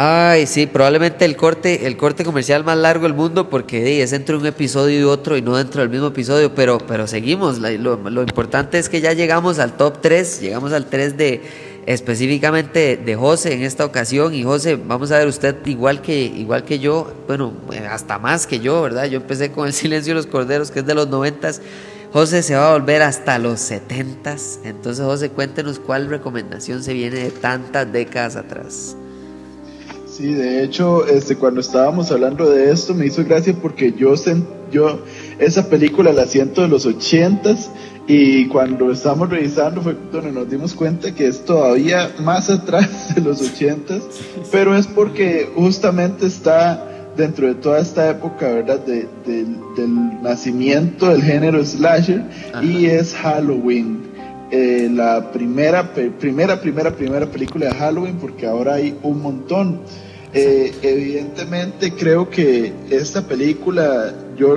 Ay, sí, probablemente el corte, el corte comercial más largo del mundo porque es entre un episodio y otro y no dentro del mismo episodio, pero, pero seguimos. Lo, lo importante es que ya llegamos al top 3, llegamos al 3 de específicamente de José en esta ocasión. Y José, vamos a ver, usted igual que, igual que yo, bueno, hasta más que yo, ¿verdad? Yo empecé con El Silencio de los Corderos, que es de los noventas. José se va a volver hasta los setentas. Entonces, José, cuéntenos cuál recomendación se viene de tantas décadas atrás. Sí, de hecho, este, cuando estábamos hablando de esto me hizo gracia porque yo, yo esa película la siento de los ochentas y cuando estábamos revisando fue donde nos dimos cuenta que es todavía más atrás de los ochentas, pero es porque justamente está dentro de toda esta época, ¿verdad? De, del nacimiento del género slasher y es Halloween. Eh, la primera, primera, primera, primera película de Halloween, porque ahora hay un montón. Eh, evidentemente creo que esta película, yo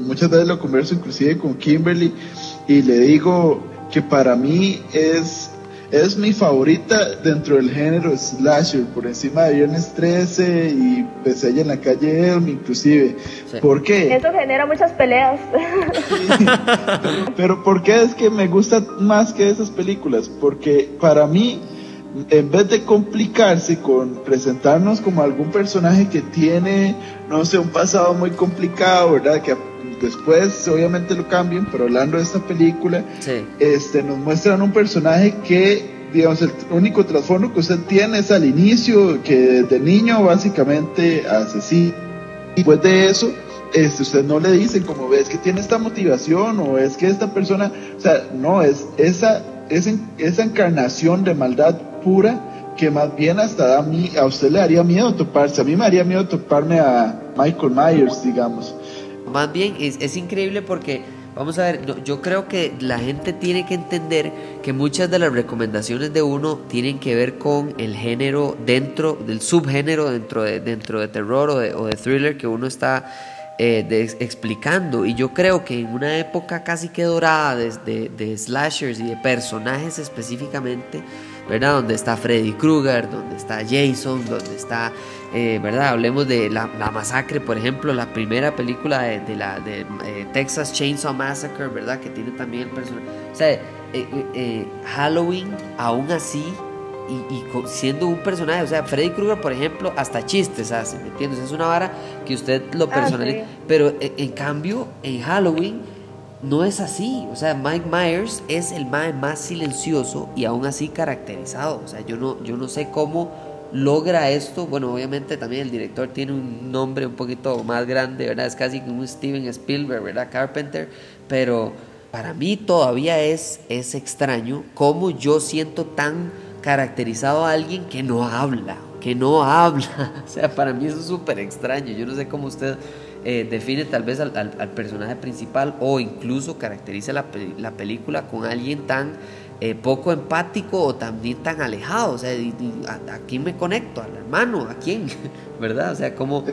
muchas veces lo converso inclusive con Kimberly y le digo que para mí es, es mi favorita dentro del género slasher, por encima de Viernes 13 y Pesadilla en la calle Elm inclusive. ¿Por qué? Eso genera muchas peleas. pero, pero ¿por qué es que me gusta más que esas películas? Porque para mí en vez de complicarse con presentarnos como algún personaje que tiene, no sé, un pasado muy complicado, ¿verdad? Que después obviamente lo cambian, pero hablando de esta película, este, nos muestran un personaje que, digamos, el único trasfondo que usted tiene es al inicio, que de niño básicamente asesino. Y después de eso, este, usted no le dicen como ves que tiene esta motivación o es que esta persona, o sea, no, es esa, esa, esa encarnación de maldad pura que más bien hasta a, mí, a usted le daría miedo toparse. A mí me haría miedo toparme a Michael Myers, digamos. Más bien es, es increíble porque, vamos a ver, yo creo que la gente tiene que entender que muchas de las recomendaciones de uno tienen que ver con el género dentro, del subgénero dentro de, dentro de terror o de, o de thriller que uno está eh, explicando. Y yo creo que en una época casi que dorada de, de slashers y de personajes específicamente, ¿verdad? Donde está Freddy Krueger, donde está Jason, donde está, eh, ¿verdad? Hablemos de la, masacre, por ejemplo, la primera película de, la de eh, Texas Chainsaw Massacre, ¿verdad? Que tiene también el personaje. O sea, eh, Halloween, aún así, y, siendo un personaje, o sea, Freddy Krueger, por ejemplo, hasta chistes hace, ¿me entiendes? Es una vara que usted lo ah, personaliza. Pero en cambio, en Halloween no es así. O sea, Mike Myers es el más silencioso y aún así caracterizado. O sea, yo no, yo no sé cómo logra esto. Bueno, obviamente también el director tiene un nombre un poquito más grande, ¿verdad? Es casi como un Steven Spielberg, ¿verdad? Carpenter. Pero para mí todavía es, es extraño cómo yo siento tan caracterizado a alguien que no habla, que no habla. O sea, para mí eso es súper extraño. Yo no sé cómo usted eh, define tal vez al, personaje principal o incluso caracteriza la, la película con alguien tan eh, poco empático o también tan alejado. O sea, a, quién me conecto? ¿Al hermano? ¿A quién? ¿Verdad? O sea, ¿cómo,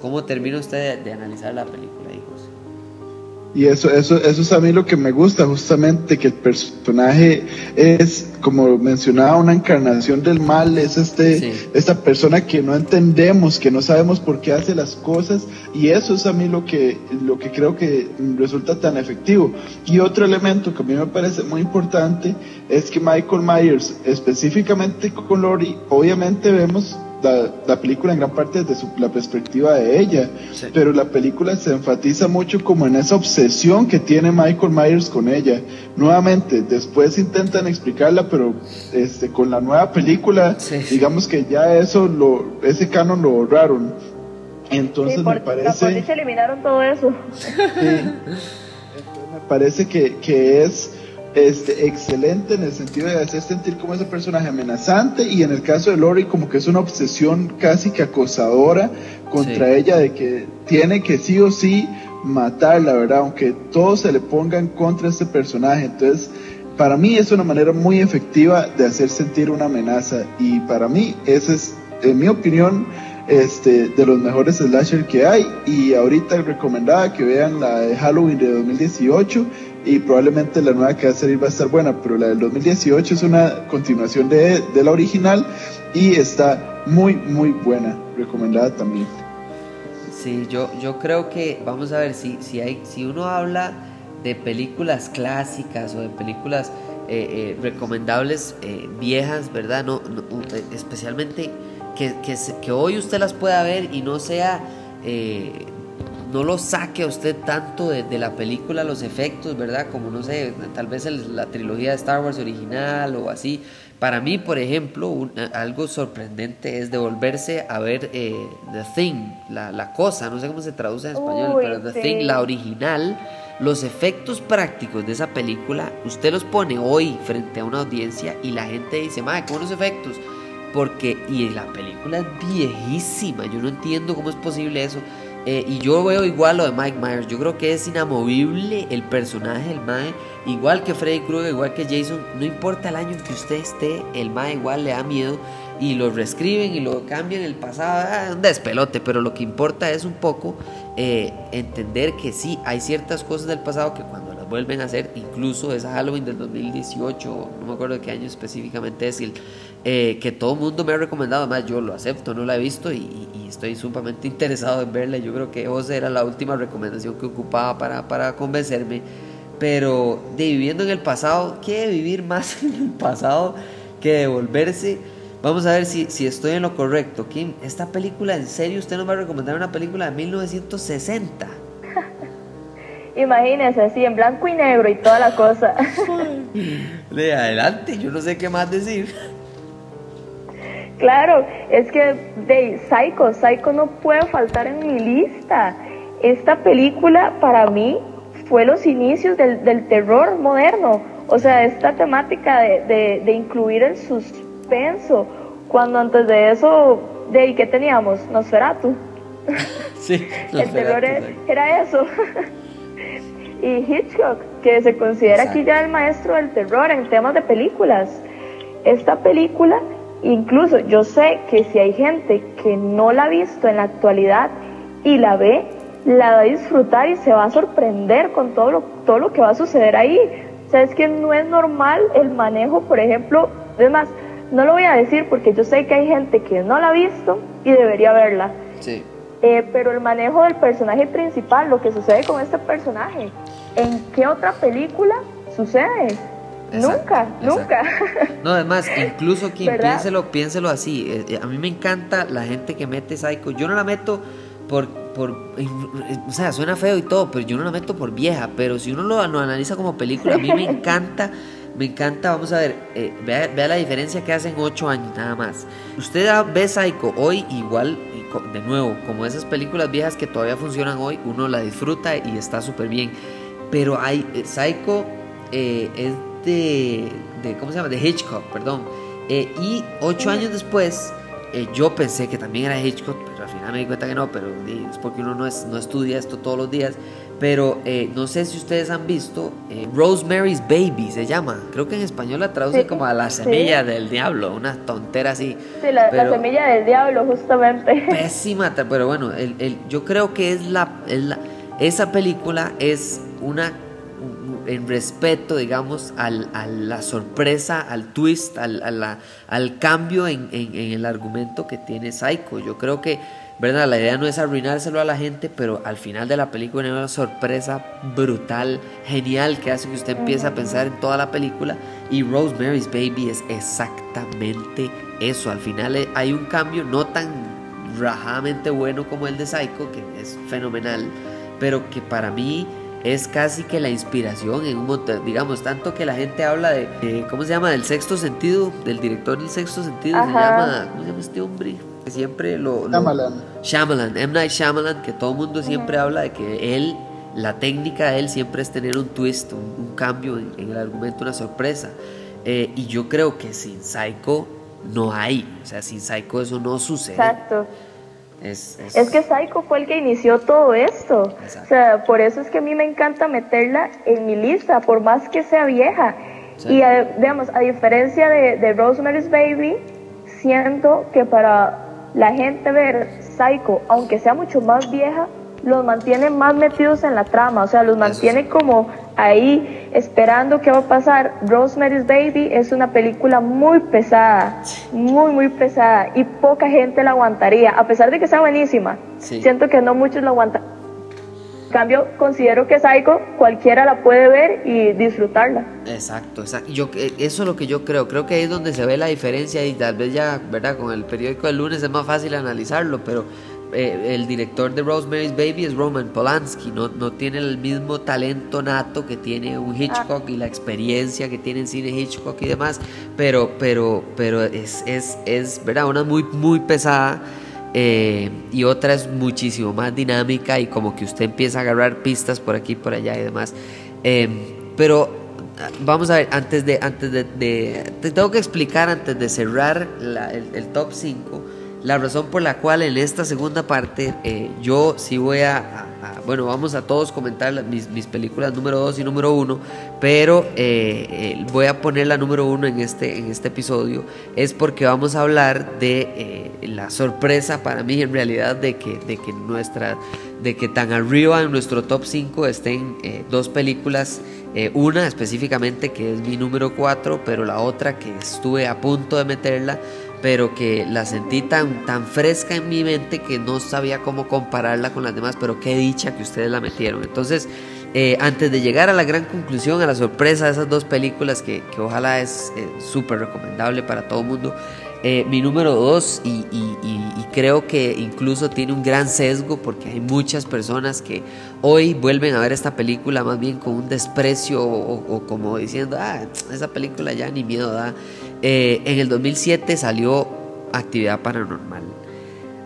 cómo termina usted de, analizar la película, hijos? Y eso, eso, eso es a mí lo que me gusta, justamente, que el personaje es, como mencionaba, una encarnación del mal, es este, esta persona que no entendemos, que no sabemos por qué hace las cosas, y eso es a mí lo que, lo que creo que resulta tan efectivo. Y otro elemento que a mí me parece muy importante es que Michael Myers, específicamente con Lori, obviamente vemos la, película en gran parte desde la perspectiva de ella, pero la película se enfatiza mucho como en esa obsesión que tiene Michael Myers con ella. Nuevamente, después intentan explicarla, pero este, con la nueva película, digamos que ya eso, lo, ese canon lo borraron. Entonces me parece... se eliminaron todo eso. me parece que, que es este, excelente en el sentido de hacer sentir como ese personaje amenazante y en el caso de Lori como que es una obsesión casi que acosadora contra ella de que tiene que sí o sí matarla, ¿verdad? Aunque todos se le pongan contra este personaje. Entonces, para mí es una manera muy efectiva de hacer sentir una amenaza y para mí ese es, en mi opinión, este, de los mejores slasher que hay. Y ahorita recomendaba que vean la de Halloween de 2018 y probablemente la nueva que va a salir va a estar buena, pero la del 2018 es una continuación de, de la original y está muy, muy buena. Recomendada también. Sí, yo, yo creo que, vamos a ver, si, si, hay, si uno habla de películas clásicas o de películas eh, eh, recomendables eh, viejas, ¿verdad? No, especialmente que, que, que, hoy usted las pueda ver y no sea, no lo saque a usted tanto de, de, la película, los efectos, ¿verdad? Como no sé, tal vez el, la trilogía de Star Wars original o así, para mí, por ejemplo, algo sorprendente es devolverse a ver eh, The Thing, la, la, cosa, no sé cómo se traduce en español, pero The Thing, la original, los efectos prácticos de esa película, usted los pone hoy frente a una audiencia y la gente dice, madre, ¿cómo los efectos? Porque, y la película es viejísima, yo no entiendo cómo es posible eso. Eh, y yo veo igual lo de Mike Myers. Yo creo que es inamovible el personaje del Mae. Igual que Freddy Krueger, igual que Jason. No importa el año en que usted esté, el Mae igual le da miedo. Y lo reescriben y lo cambian el pasado. Ah, un despelote. Pero lo que importa es un poco eh, entender que sí, hay ciertas cosas del pasado que cuando las vuelven a hacer, incluso esa Halloween del 2018, no me acuerdo de qué año específicamente es, el, eh, que todo el mundo me ha recomendado, además yo lo acepto, no la he visto y, estoy sumamente interesado en verla. Yo creo que José era la última recomendación que ocupaba para, para convencerme. Pero de viviendo en el pasado, ¿qué vivir más en el pasado que devolverse? Vamos a ver si, si estoy en lo correcto. Kim, esta película, ¿en serio usted nos va a recomendar una película de 1960? Imagínese, sí, en blanco y negro y toda la cosa. De adelante, yo no sé qué más decir. Claro, es que de Psycho, Psycho no puede faltar en mi lista. Esta película para mí fue los inicios del, del terror moderno. O sea, esta temática de, de, de, incluir el suspenso, cuando antes de eso, ¿de qué teníamos? Nosferatu. Sí, el terror era eso. y Hitchcock, que se considera aquí ya el maestro del terror en temas de películas. Esta película Incluso yo sé que si hay gente que no la ha visto en la actualidad y la ve, la va a disfrutar y se va a sorprender con todo lo, todo lo que va a suceder ahí. O sea, es que no es normal el manejo, por ejemplo, es más, no lo voy a decir porque yo sé que hay gente que no la ha visto y debería verla. Sí. Eh, pero el manejo del personaje principal, lo que sucede con este personaje, ¿en qué otra película sucede? Nunca, nunca. No, además, incluso quien piénselo, piénselo así. Eh, eh, a mí me encanta la gente que mete Psycho. Yo no la meto por, por, o sea, suena feo y todo, pero yo no la meto por vieja. Pero si uno lo, analiza como película, a mí me encanta, me encanta, vamos a ver, eh, vea, vea, la diferencia que hacen ocho años nada más. Usted ve Psycho hoy igual, de nuevo, como esas películas viejas que todavía funcionan hoy, uno la disfruta y está súper bien. Pero hay, Psycho es de, ¿cómo se llama? De Hitchcock, perdón. Eh, y ocho años después, eh, yo pensé que también era Hitchcock, pero al final me di cuenta que no, pero es porque uno no, es, no estudia esto todos los días. Pero eh, no sé si ustedes han visto Rosemary's Baby, se llama. Creo que en español la traduce como a la semilla del diablo, una tontera así. Sí, la, semilla del diablo, justamente. Pésima, pero bueno, el, el, yo creo que es la, es la, esa película es una en respeto, digamos, al, a la sorpresa, al twist, al, al cambio en, en, el argumento que tiene Psycho. Yo creo que, ¿verdad? La idea no es arruinárselo a la gente, pero al final de la película hay una sorpresa brutal, genial, que hace que usted empiece a pensar en toda la película. Y Rosemary's Baby es exactamente eso. Al final eh, hay un cambio no tan rajadamente bueno como el de Psycho, que es fenomenal, pero que para mí es casi que la inspiración en un montón, digamos, tanto que la gente habla de, ¿cómo se llama? Del sexto sentido, del director del sexto sentido, se llama, ¿cómo se llama este hombre? Que siempre lo... Shyamalan. Shyamalan, M. Night Shyamalan, que todo el mundo siempre habla de que él, la técnica de él siempre es tener un twist, un, cambio en, el argumento, una sorpresa. Eh, y yo creo que sin Psycho no hay, o sea, sin Psycho eso no sucede. Exacto. Es, que Psycho fue el que inició todo esto. O sea, por eso es que a mí me encanta meterla en mi lista, por más que sea vieja. Y digamos, a diferencia de, de, Rosemary's Baby, siento que para la gente ver Psycho, aunque sea mucho más vieja, los mantiene más metidos en la trama, o sea, los mantiene como ahí esperando qué va a pasar. Rosemary's Baby es una película muy pesada, muy, muy pesada, y poca gente la aguantaría, a pesar de que sea buenísima. Siento que no muchos la aguantan. En cambio, considero que Psycho cualquiera la puede ver y disfrutarla. Exacto, exacto. Yo, eh, eso es lo que yo creo. Creo que ahí es donde se ve la diferencia y tal vez ya, ¿verdad? Con el periódico del lunes es más fácil analizarlo, pero eh, el director de Rosemary's Baby es Roman Polanski, no, no tiene el mismo talento nato que tiene un Hitchcock y la experiencia que tiene en cine Hitchcock y demás, pero, pero, pero es, es, es ¿verdad? Una muy, muy pesada. Eh, y otra es muchísimo más dinámica y como que usted empieza a agarrar pistas por aquí por allá y demás em, pero vamos a ver antes de antes de, te tengo que explicar antes de cerrar el, el, top 5 la razón por la cual en esta segunda parte eh, yo sí voy a, bueno, vamos a todos comentar mis, películas número 2 y número 1, pero eh, eh, voy a poner la número 1 en este, en este episodio, es porque vamos a hablar de la sorpresa para mí en realidad de que, de que nuestra, de que tan arriba en nuestro top 5 estén dos películas una específicamente que es mi número 4, pero la otra que estuve a punto de meterla pero que la sentí tan, tan fresca en mi mente que no sabía cómo compararla con las demás, pero qué dicha que ustedes la metieron. Entonces, eh, antes de llegar a la gran conclusión, a la sorpresa de esas dos películas, que, que ojalá es eh, súper recomendable para todo el mundo, eh, mi número dos, y, y, y, creo que incluso tiene un gran sesgo porque hay muchas personas que hoy vuelven a ver esta película más bien con un desprecio o, o como diciendo, ah, esa película ya ni miedo da. Eh, en el 2007 salió Actividad Paranormal.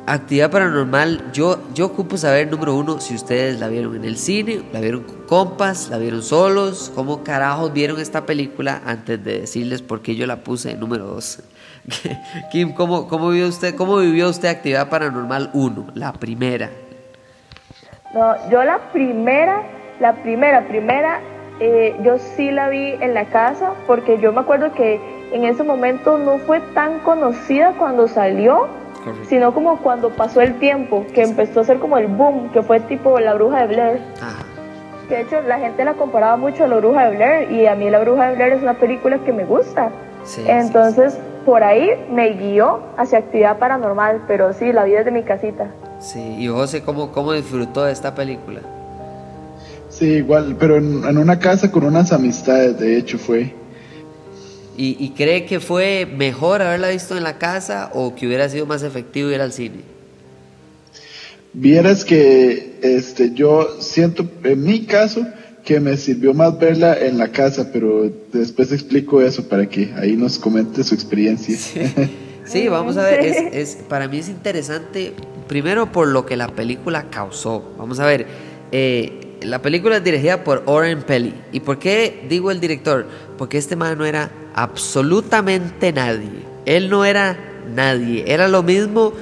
Actividad Paranormal, yo, yo ocupo saber, número uno, si ustedes la vieron en el cine, la vieron con compas, la vieron solos, cómo carajos vieron esta película antes de decirles por qué yo la puse en número dos. Kim, ¿cómo, cómo, vivió usted, ¿cómo vivió usted Actividad Paranormal 1, la primera? No, yo la primera, la primera, primera, eh, yo sí la vi en la casa porque yo me acuerdo que en ese momento no fue tan conocida cuando salió, sino como cuando pasó el tiempo, que empezó a ser como el boom, que fue tipo La Bruja de Blair. Que de hecho la gente la comparaba mucho a La Bruja de Blair y a mí La Bruja de Blair es una película que me gusta. Entonces por ahí me guió hacia actividad paranormal, pero sí, la vi desde mi casita. Sí, y José, ¿cómo, cómo disfrutó de esta película? Sí, igual, pero en una casa con unas amistades, de hecho fue. ¿Y, cree que fue mejor haberla visto en la casa o que hubiera sido más efectivo ir al cine? Vieras que este, yo siento, en mi caso, que me sirvió más verla en la casa, pero después explico eso para que ahí nos comente su experiencia. Sí, vamos a ver, es, para mí es interesante, primero por lo que la película causó. Vamos a ver, eh, la película es dirigida por Oren Pelly. ¿Y por qué digo el director? Porque este man no era absolutamente nadie. Él no era nadie. Era lo mismo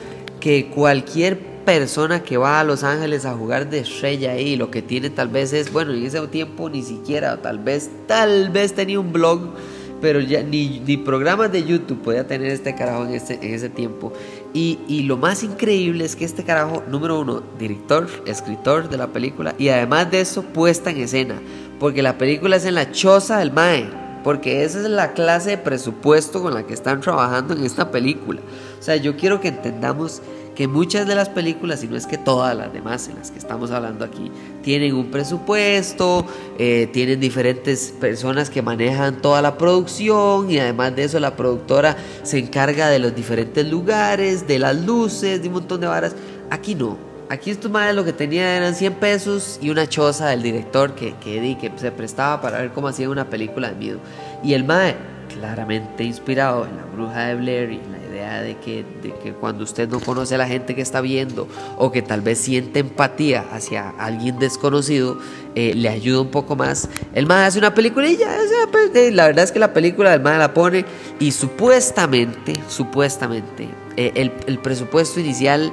que cualquier persona que va a Los Ángeles a jugar de estrella ahí. Lo que tiene tal vez es, bueno, en ese tiempo ni siquiera, tal vez, tal vez tenía un blog, pero ya ni, ni programas de YouTube podía tener este carajo en, ese, en ese tiempo. Y, y, lo más increíble es que este carajo, número uno, director, escritor de la película, y además de eso, puesta en escena. Porque la película es en la choza del Mae porque esa es la clase de presupuesto con la que están trabajando en esta película. O sea, yo quiero que entendamos que muchas de las películas, y no es que todas las demás en las que estamos hablando aquí, tienen un presupuesto, eh, tienen diferentes personas que manejan toda la producción y además de eso la productora se encarga de los diferentes lugares, de las luces, de un montón de varas. Aquí no, Aquí estos madres lo que tenía eran 100 pesos y una choza del director que, que, que se prestaba para ver cómo hacía una película de miedo. Y el mae, claramente inspirado en la bruja de Blair y la idea de que, de que cuando usted no conoce a la gente que está viendo o que tal vez siente empatía hacia alguien desconocido, eh, le ayuda un poco más. El mae hace una película y ya, pues, la verdad es que la película del mae la pone y supuestamente, supuestamente, eh, el, el presupuesto inicial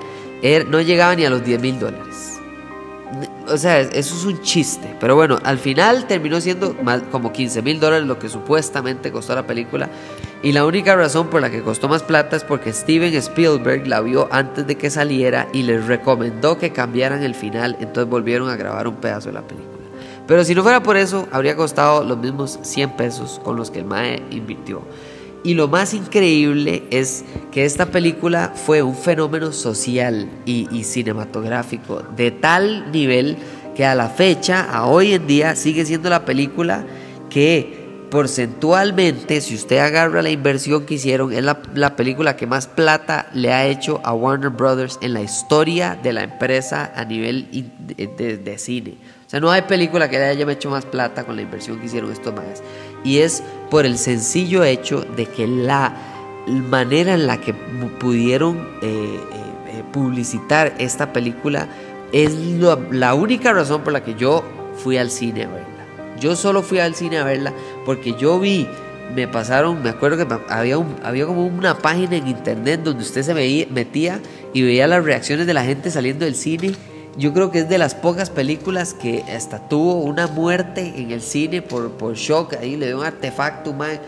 no llegaba ni a los 10 mil dólares. O sea, eso es un chiste. Pero bueno, al final terminó siendo más, como 15 mil dólares lo que supuestamente costó la película. Y la única razón por la que costó más plata es porque Steven Spielberg la vio antes de que saliera y les recomendó que cambiaran el final, entonces volvieron a grabar un pedazo de la película. Pero si no fuera por eso, habría costado los mismos 100 pesos con los que el Mae invirtió. Y lo más increíble es que esta película fue un fenómeno social y, y, cinematográfico de tal nivel que a la fecha, a hoy en día, sigue siendo la película que porcentualmente, si usted agarra la inversión que hicieron, es la, la, película que más plata le ha hecho a Warner Brothers en la historia de la empresa a nivel de, de, de cine. O sea, no hay película que le haya hecho más plata con la inversión que hicieron estos más. Y es por el sencillo hecho de que la manera en la que pudieron eh, eh, publicitar esta película es la única razón por la que yo fui al cine a verla. Yo solo fui al cine a verla porque yo vi, me pasaron, me acuerdo que había, un, había como una página en internet donde usted se metía y veía las reacciones de la gente saliendo del cine yo creo que es de las pocas películas que hasta tuvo una muerte en el cine por, por shock, ahí le dio un artefacto, man.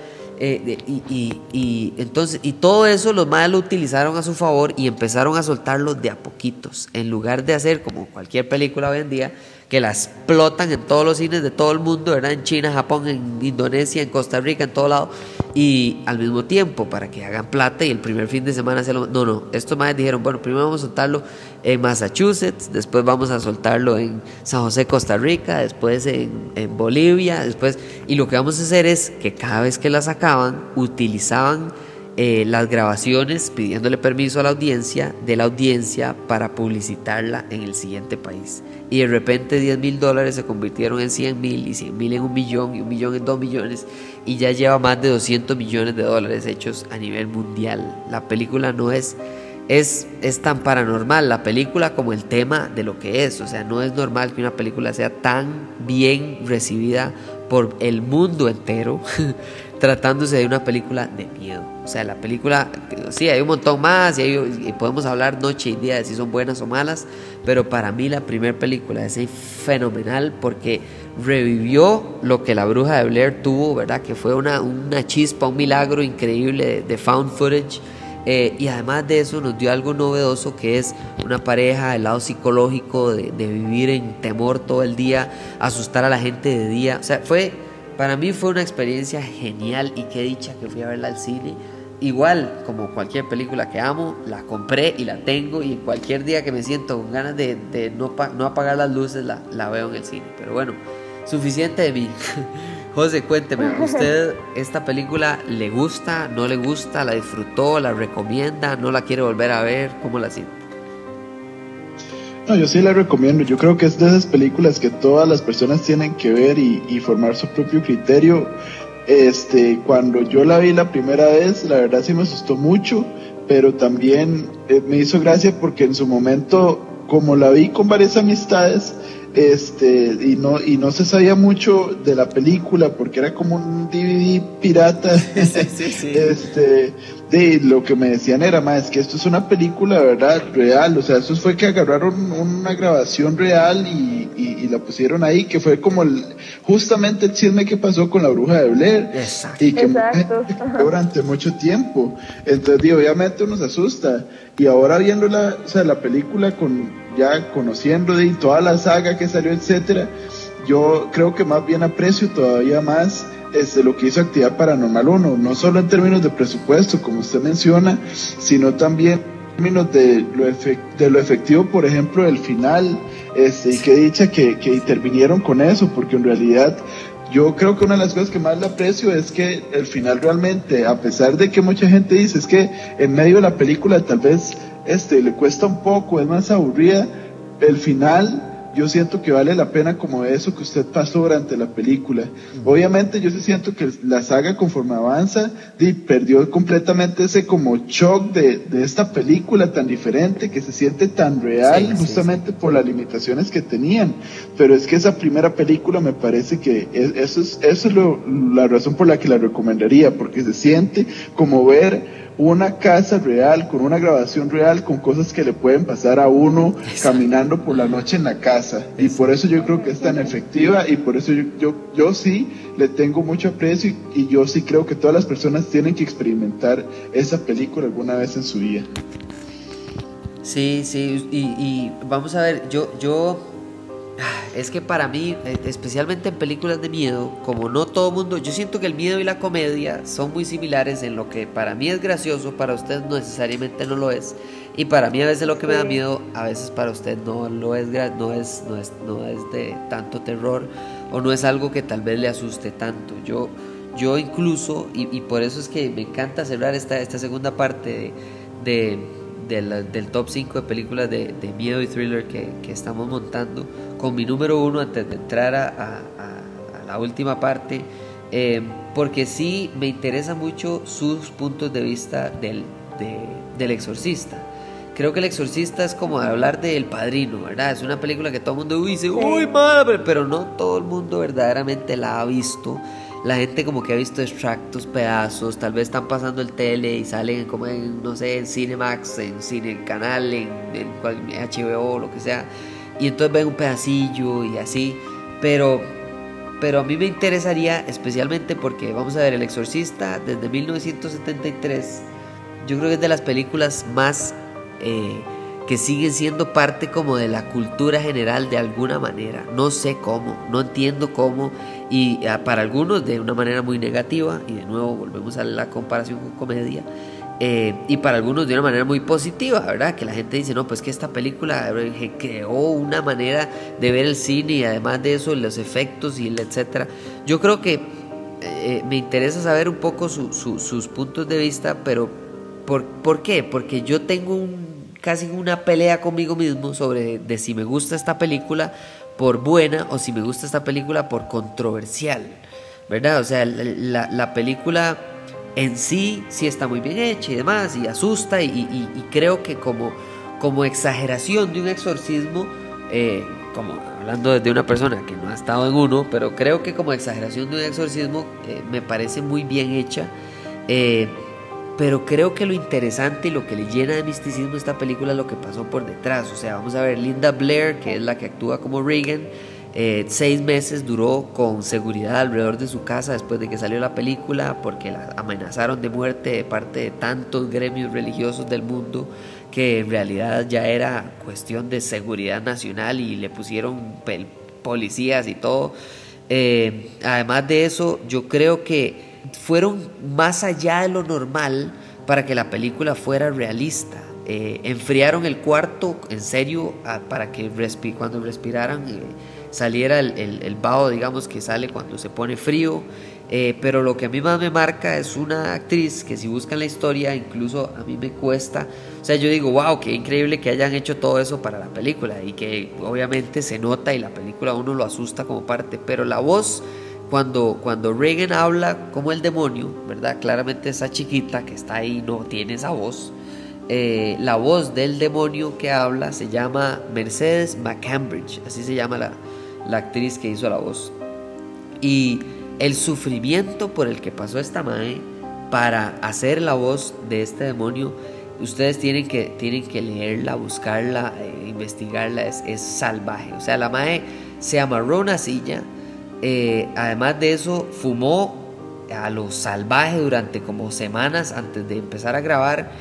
Eh, y, y, y, entonces, y todo eso los más lo utilizaron a su favor y empezaron a soltarlo de a poquitos, en lugar de hacer como cualquier película hoy en día, que la explotan en todos los cines de todo el mundo, ¿verdad? En China, Japón, en Indonesia, en Costa Rica, en todo lado, y al mismo tiempo para que hagan plata y el primer fin de semana se lo... No, no, estos más dijeron, bueno, primero vamos a soltarlo en Massachusetts, después vamos a soltarlo en San José, Costa Rica, después en, en Bolivia, después... Y lo que vamos a hacer es que cada vez que la sacaban, utilizaban eh, las grabaciones pidiéndole permiso a la audiencia de la audiencia para publicitarla en el siguiente país. Y de repente 10 mil dólares se convirtieron en 100 mil y 100 mil en un millón y un millón en dos millones y ya lleva más de 200 millones de dólares hechos a nivel mundial. La película no es, es, es tan paranormal, la película como el tema de lo que es. O sea, no es normal que una película sea tan bien recibida por el mundo entero tratándose de una película de miedo. O sea, la película, sí, hay un montón más y, podemos hablar noche y día de si son buenas o malas, pero para mí la primera película es fenomenal porque revivió lo que la bruja de Blair tuvo, ¿verdad? Que fue una, una chispa, un milagro increíble de found footage. Eh, y además de eso nos dio algo novedoso que es una pareja, el lado psicológico de, de vivir en temor todo el día, asustar a la gente de día. O sea, fue para mí fue una experiencia genial y qué dicha que fui a verla al cine. Igual, como cualquier película que amo, la compré y la tengo y cualquier día que me siento con ganas de, de no, no, apagar las luces la, la, veo en el cine. Pero bueno, suficiente de mí. José, cuénteme, ¿usted esta película le gusta, no le gusta, la disfrutó, la recomienda, no la quiere volver a ver? ¿Cómo la siente? No, yo sí la recomiendo. Yo creo que es de esas películas que todas las personas tienen que ver y, y, formar su propio criterio. Este, cuando yo la vi la primera vez, la verdad sí me asustó mucho, pero también eh, me hizo gracia porque en su momento, como la vi con varias amistades, este y no y no se sabía mucho de la película porque era como un DVD pirata sí, sí, sí. este de lo que me decían era más que esto es una película verdad real o sea eso fue que agarraron una grabación real y, y, y la pusieron ahí que fue como el, justamente el chisme que pasó con la bruja de Blair Exacto. y que Exacto. durante mucho tiempo entonces obviamente uno se asusta y ahora viendo la, o sea, la película con ya conociendo de toda la saga que salió etcétera yo creo que más bien aprecio todavía más este, lo que hizo Actividad Paranormal 1, no solo en términos de presupuesto, como usted menciona, sino también en términos de lo, de lo efectivo, por ejemplo, del final, este, y que dicha que, que intervinieron con eso, porque en realidad yo creo que una de las cosas que más le aprecio es que el final realmente, a pesar de que mucha gente dice, es que en medio de la película tal vez este, le cuesta un poco, es más aburrida, el final yo siento que vale la pena como eso que usted pasó durante la película. Obviamente yo sí siento que la saga conforme avanza di, perdió completamente ese como shock de, de, esta película tan diferente que se siente tan real sí, justamente sí, sí. por las limitaciones que tenían. Pero es que esa primera película me parece que es, eso es, eso es lo, la razón por la que la recomendaría, porque se siente como ver una casa real, con una grabación real, con cosas que le pueden pasar a uno caminando por la noche en la casa. Y por eso yo creo que es tan efectiva y por eso yo, yo, yo sí le tengo mucho aprecio y, yo sí creo que todas las personas tienen que experimentar esa película alguna vez en su vida. Sí, sí, y, y vamos a ver, yo, yo es que para mí, eh, especialmente en películas de miedo, como no todo mundo, yo siento que el miedo y la comedia son muy similares en lo que para mí es gracioso, para usted no necesariamente no lo es. Y para mí a veces lo que me da miedo, a veces para usted no lo es, no es, no es, no es de tanto terror o no es algo que tal vez le asuste tanto. Yo, yo incluso, y, por eso es que me encanta cerrar esta, esta segunda parte de del, top 5 de películas de, miedo y thriller que, estamos montando, con mi número uno antes de entrar a, la última parte, eh, porque sí me interesa mucho sus puntos de vista del, del exorcista. Creo que el exorcista es como hablar del padrino, ¿verdad? Es una película que todo el mundo dice, uy, madre, pero no todo el mundo verdaderamente la ha visto la gente como que ha visto extractos, pedazos, tal vez están pasando el tele y salen como en, no sé, en Cinemax, en Cine Canal, en, HBO, lo que sea, y entonces ven un pedacillo y así, pero, pero a mí me interesaría especialmente porque, vamos a ver, El Exorcista desde 1973, yo creo que es de las películas más... Eh, que siguen siendo parte como de la cultura general de alguna manera. No sé cómo, no entiendo cómo y ah, para algunos de una manera muy negativa y de nuevo volvemos a la comparación con comedia. Eh, y para algunos de una manera muy positiva, ¿verdad? Que la gente dice, no, pues que esta película creó una manera de ver el cine y además de eso los efectos y el etcétera. Yo creo que eh, me interesa saber un poco sus puntos de vista, pero ¿por, ¿por qué? Porque yo tengo un casi una pelea conmigo mismo sobre de si me gusta esta película por buena o si me gusta esta película por controversial, ¿verdad? O sea, la, película en sí sí está muy bien hecha y demás y asusta y, creo que como, como exageración de un exorcismo, eh, como hablando de una persona que no ha estado en uno, pero creo que como exageración de un exorcismo eh, me parece muy bien hecha. Eh, pero creo que lo interesante y lo que le llena de misticismo esta película es lo que pasó por detrás. O sea, vamos a ver Linda Blair, que es la que actúa como Reagan. Eh, seis meses duró con seguridad alrededor de su casa después de que salió la película porque la amenazaron de muerte de parte de tantos gremios religiosos del mundo que en realidad ya era cuestión de seguridad nacional y le pusieron policías y todo. Eh, además de eso, yo creo que fueron más allá de lo normal para que la película fuera realista. Eh, enfriaron el cuarto en serio para que cuando respiraran eh, saliera el, el, vaho, digamos, que sale cuando se pone frío. Eh, pero lo que a mí más me marca es una actriz que si buscan la historia, incluso a mí me cuesta. O sea, yo digo, wow, qué increíble que hayan hecho todo eso para la película y que obviamente se nota y la película uno lo asusta como parte. Pero la voz cuando, cuando Reagan habla como el demonio, ¿verdad? Claramente esa chiquita que está ahí no tiene esa voz. Eh, la voz del demonio que habla se llama Mercedes McCambridge, así se llama la, la actriz que hizo la voz. Y el sufrimiento por el que pasó esta madre para hacer la voz de este demonio, ustedes tienen que, tienen que leerla, buscarla, eh, investigarla, es, es, salvaje. O sea, la madre se amarró una silla eh, además de eso, fumó a lo salvaje durante como semanas antes de empezar a grabar.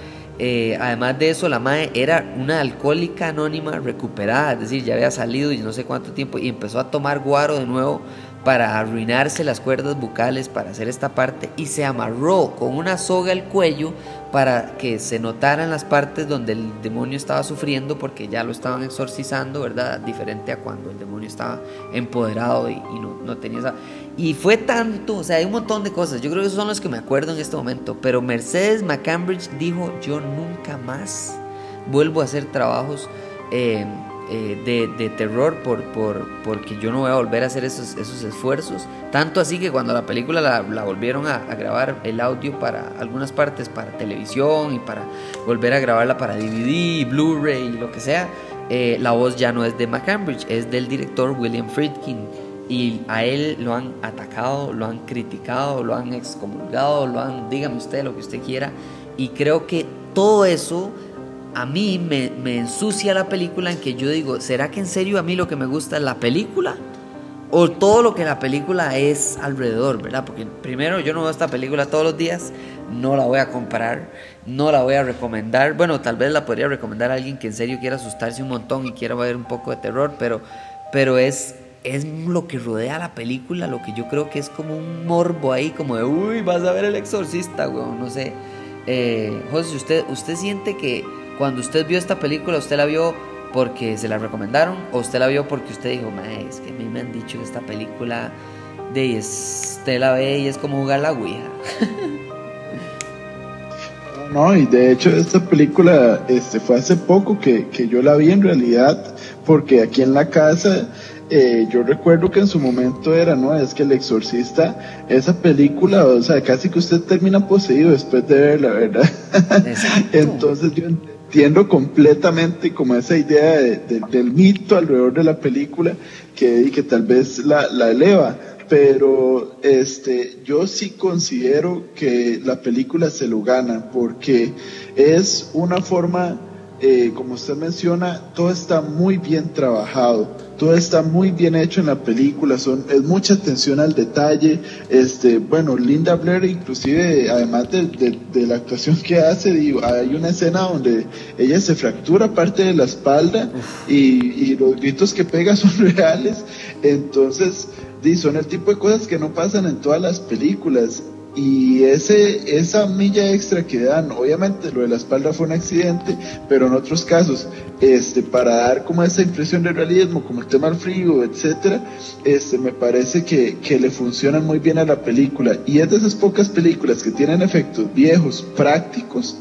Eh, además de eso, la madre era una alcohólica anónima recuperada, es decir, ya había salido y no sé cuánto tiempo y empezó a tomar guaro de nuevo para arruinarse las cuerdas bucales para hacer esta parte y se amarró con una soga al cuello para que se notaran las partes donde el demonio estaba sufriendo porque ya lo estaban exorcizando, ¿verdad? Diferente a cuando el demonio estaba empoderado y, no, tenía esa... Y fue tanto, o sea, hay un montón de cosas, yo creo que esos son los que me acuerdo en este momento, pero Mercedes McCambridge dijo, yo nunca más vuelvo a hacer trabajos. Eh, eh, de, terror por, por, porque yo no voy a volver a hacer esos, esos esfuerzos. Tanto así que cuando la película la, volvieron a, grabar el audio para algunas partes, para televisión y para volver a grabarla para DVD, Blu-ray lo que sea, eh, la voz ya no es de McCambridge, es del director William Friedkin. Y a él lo han atacado, lo han criticado, lo han excomulgado, lo han, dígame usted lo que usted quiera. Y creo que todo eso a mí me, me, ensucia la película en que yo digo, ¿será que en serio a mí lo que me gusta es la película? O todo lo que la película es alrededor, ¿verdad? Porque primero yo no veo esta película todos los días, no la voy a comprar, no la voy a recomendar. Bueno, tal vez la podría recomendar a alguien que en serio quiera asustarse un montón y quiera ver un poco de terror, pero, pero es, es lo que rodea la película, lo que yo creo que es como un morbo ahí, como de, uy, vas a ver el exorcista, weón, no sé. Eh, José, ¿usted, ¿usted siente que cuando usted vio esta película, usted la vio porque se la recomendaron o usted la vio porque usted dijo, es que a mí me han dicho que esta película de usted la ve y es como jugar la Ouija? No, y de hecho esta película este, fue hace poco que, que yo la vi en realidad, porque aquí en la casa eh, yo recuerdo que en su momento era, ¿no? Es que El Exorcista, esa película, o sea, casi que usted termina poseído después de verla, ¿verdad? Entonces yo entiendo completamente como esa idea del mito alrededor de la película que, que tal vez la, la eleva. Pero este yo sí considero que la película se lo gana porque es una forma eh, como usted menciona todo está muy bien trabajado todo está muy bien hecho en la película, son, es mucha atención al detalle, este, bueno, Linda Blair inclusive, además de, la actuación que hace, digo, hay una escena donde ella se fractura parte de la espalda y, y los gritos que pega son reales, entonces, son el tipo de cosas que no pasan en todas las películas y ese, esa milla extra que dan, obviamente lo de la espalda fue un accidente, pero en otros casos, este, para dar como esa impresión de realismo, como el tema del frío, etcétera, este, me parece que, que le funcionan muy bien a la película. Y es de esas pocas películas que tienen efectos viejos, prácticos,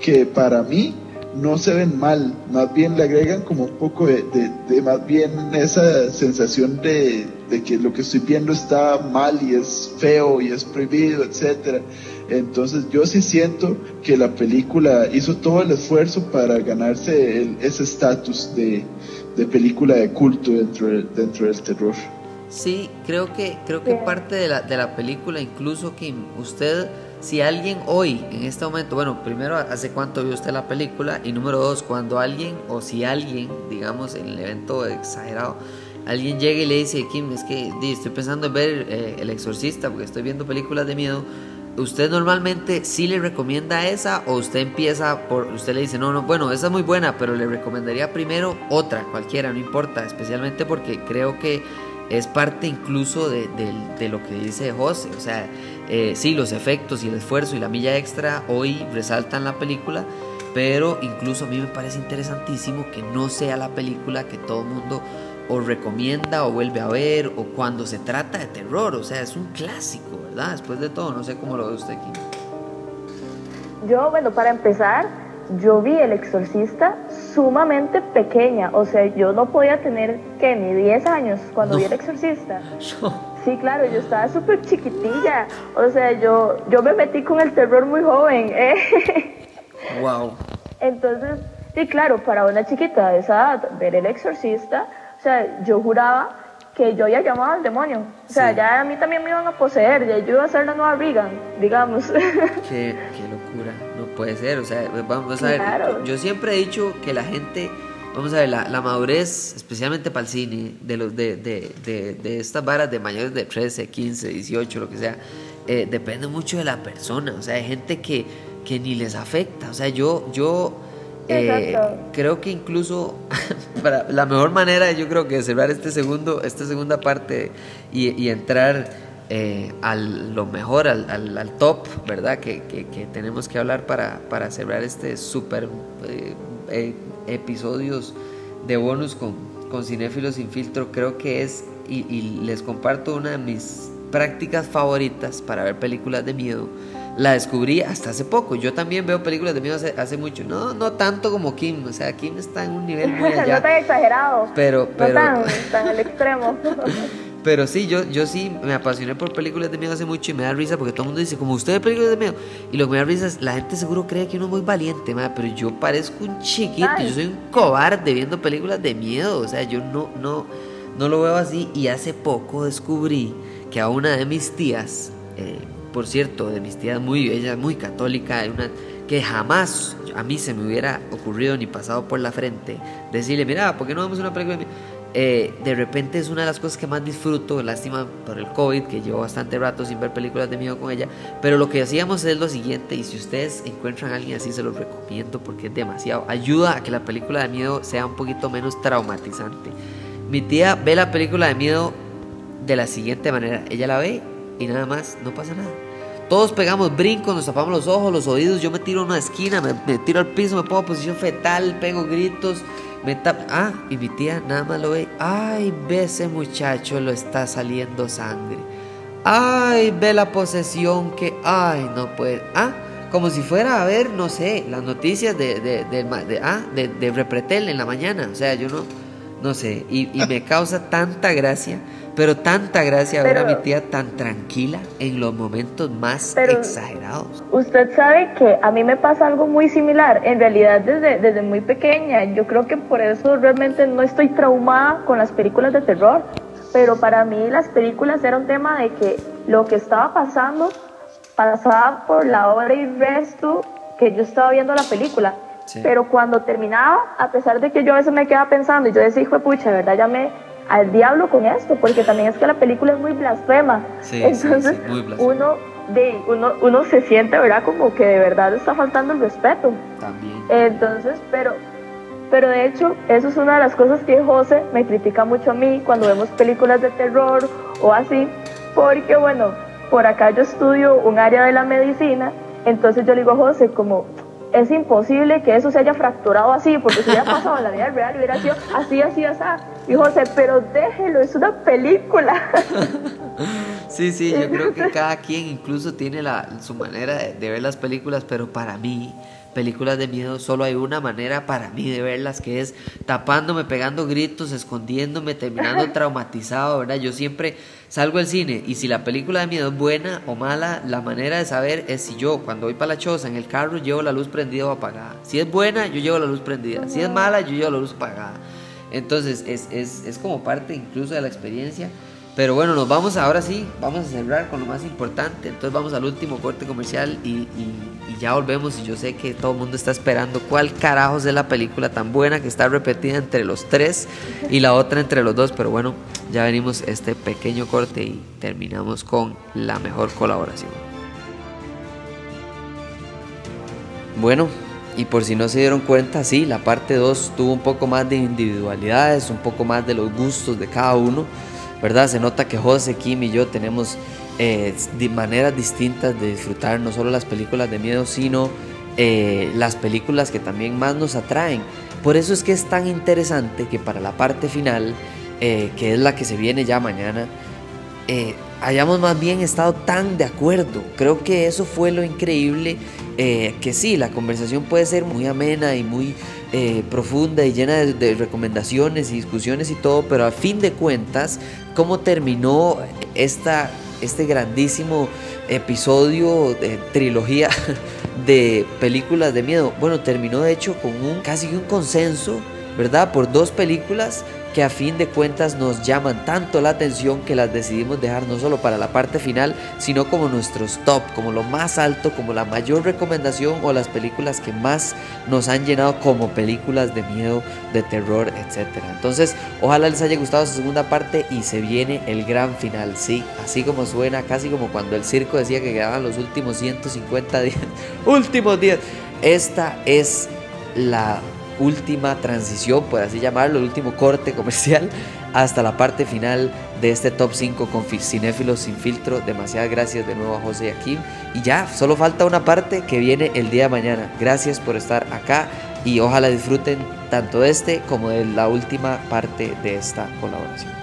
que para mí no se ven mal, más bien le agregan como un poco de, de, más bien esa sensación de, de, que lo que estoy viendo está mal y es feo y es prohibido, etcétera. Entonces yo sí siento que la película hizo todo el esfuerzo para ganarse ese estatus de, película de culto dentro, dentro del terror. Sí, creo que, creo que parte de la, de la película, incluso que usted si alguien hoy, en este momento, bueno, primero, ¿hace cuánto vio usted la película? Y número dos, cuando alguien, o si alguien, digamos, en el evento exagerado, alguien llega y le dice, Kim, es que estoy pensando en ver eh, El Exorcista porque estoy viendo películas de miedo. ¿Usted normalmente sí le recomienda esa o usted empieza por, usted le dice, no, no, bueno, esa es muy buena, pero le recomendaría primero otra, cualquiera, no importa, especialmente porque creo que es parte incluso de, de lo que dice José, o sea, eh, sí, los efectos y el esfuerzo y la milla extra hoy resaltan la película, pero incluso a mí me parece interesantísimo que no sea la película que todo el mundo o recomienda o vuelve a ver o cuando se trata de terror, o sea, es un clásico, ¿verdad? Después de todo, no sé cómo lo ve usted aquí. Yo, bueno, para empezar, yo vi El Exorcista sumamente pequeña, o sea, yo no podía tener que ni 10 años cuando vi El Exorcista. Sí, claro, yo estaba súper chiquitilla. O sea, yo, yo me metí con el terror muy joven. ¿eh? Wow. Entonces, sí, claro, para una chiquita de esa edad, ver el exorcista, o sea, yo juraba que yo había llamado al demonio. O sea, ya a mí también me iban a poseer, ya yo iba a ser la nueva Regan, digamos. Qué, qué locura, no puede ser. O sea, vamos a ver, yo siempre he dicho que la gente vamos a ver, la, madurez, especialmente para el cine, de, los, de, de, de, estas varas de mayores de 13, 15, 18, lo que sea, eh, depende mucho de la persona. O sea, hay gente que, que ni les afecta. O sea, yo, yo eh, creo que incluso para la mejor manera, yo creo que cerrar este segundo, esta segunda parte y, y entrar eh, a lo mejor, al, al, top, ¿verdad? Que, que, que, tenemos que hablar para, para cerrar este súper episodios de bonus con, con Cinéfilos sin filtro, creo que es, y, les comparto una de mis prácticas favoritas para ver películas de miedo. La descubrí hasta hace poco. Yo también veo películas de miedo hace, mucho. No, no tanto como Kim. O sea, Kim está en un nivel muy allá. no tan exagerado. Pero, pero... No tan, tan al extremo. Pero sí, yo, yo sí me apasioné por películas de miedo hace mucho y me da risa porque todo el mundo dice, como usted ve películas de miedo. Y lo que me da risa es, la gente seguro cree que uno es muy valiente, pero yo parezco un chiquito, yo soy un cobarde viendo películas de miedo. O sea, yo no, no, no lo veo así. Y hace poco descubrí que a una de mis tías, eh, por cierto, de mis tías muy, ella muy católica, una que jamás a mí se me hubiera ocurrido ni pasado por la frente decirle, mira, ¿por qué no vemos una película de eh, de repente es una de las cosas que más disfruto, lástima por el COVID, que llevo bastante rato sin ver películas de miedo con ella, pero lo que hacíamos es lo siguiente, y si ustedes encuentran a alguien así, se los recomiendo porque es demasiado, ayuda a que la película de miedo sea un poquito menos traumatizante. Mi tía ve la película de miedo de la siguiente manera, ella la ve y nada más, no pasa nada. Todos pegamos brincos, nos tapamos los ojos, los oídos, yo me tiro a una esquina, me, tiro al piso, me pongo en posición fetal, pego gritos ah, y mi tía nada más lo ve. Ay, ve ese muchacho, lo está saliendo sangre. Ay, ve la posesión que, ay, no puede. Ah, como si fuera a ver, no sé, las noticias de, de, de, ah, de, Repretel en la mañana. O sea, yo no, no sé, y, y me causa tanta gracia pero tanta gracia ver a mi tía tan tranquila en los momentos más exagerados. Usted sabe que a mí me pasa algo muy similar, en realidad desde, desde muy pequeña. Yo creo que por eso realmente no estoy traumada con las películas de terror, pero para mí las películas era un tema de que lo que estaba pasando pasaba por la hora y resto que yo estaba viendo la película. Pero cuando terminaba, a pesar de que yo a veces me quedaba pensando y yo decía, hijo de pucha, ¿verdad? Ya me, al diablo con esto, porque también es que la película es muy blasfema. Entonces, uno de uno, uno se siente, ¿verdad? Como que de verdad está faltando el respeto. También. Entonces, pero pero de hecho, eso es una de las cosas que José me critica mucho a mí cuando vemos películas de terror o así, porque bueno, por acá yo estudio un área de la medicina, entonces yo le digo a José como es imposible que eso se haya fracturado así, porque si hubiera pasado en la vida real hubiera sido así, así, así. Y José, pero déjelo, es una película. Sí, sí, yo creo que cada quien incluso tiene la, su manera de, ver las películas, pero para mí, películas de miedo, solo hay una manera para mí de verlas, que es tapándome, pegando gritos, escondiéndome, terminando traumatizado, ¿verdad? Yo siempre salgo del cine y si la película de miedo es buena o mala, la manera de saber es si yo cuando voy para la choza en el carro llevo la luz prendida o apagada. Si es buena, yo llevo la luz prendida. Si es mala, yo llevo la luz apagada. Entonces es, es, es como parte incluso de la experiencia. Pero bueno, nos vamos ahora sí, vamos a cerrar con lo más importante. Entonces vamos al último corte comercial y, ya volvemos. Y yo sé que todo el mundo está esperando cuál carajos es la película tan buena que está repetida entre los tres y la otra entre los dos. Pero bueno, ya venimos este pequeño corte y terminamos con la mejor colaboración. Bueno, y por si no se dieron cuenta, sí, la parte 2 tuvo un poco más de individualidades, un poco más de los gustos de cada uno. ¿verdad? Se nota que José, Kim y yo tenemos eh, maneras distintas de disfrutar no solo las películas de miedo, sino eh, las películas que también más nos atraen. Por eso es que es tan interesante que para la parte final, eh, que es la que se viene ya mañana, hayamos más bien estado tan de acuerdo. Creo que eso fue lo increíble, que sí, la conversación puede ser muy amena y muy eh, profunda y llena de, recomendaciones y discusiones y todo, pero a fin de cuentas, ¿cómo terminó esta, este grandísimo episodio de trilogía de películas de miedo? Bueno, terminó de hecho con un casi un consenso, ¿verdad? Por dos películas que a fin de cuentas nos llaman tanto la atención que las decidimos dejar no solo para la parte final, sino como nuestros top, como lo más alto, como la mayor recomendación o las películas que más nos han llenado como películas de miedo, de terror, etc. Entonces, ojalá les haya gustado esa segunda parte y se viene el gran final, sí, así como suena, casi como cuando el circo decía que quedaban los últimos 150 días, últimos días. Esta es la última transición, por así llamarlo, el último corte comercial hasta la parte final de este top 5 con cinéfilos sin filtro. Demasiadas gracias de nuevo a José y a Kim. Y ya, solo falta una parte que viene el día de mañana. Gracias por estar acá y ojalá disfruten tanto de este como de la última parte de esta colaboración.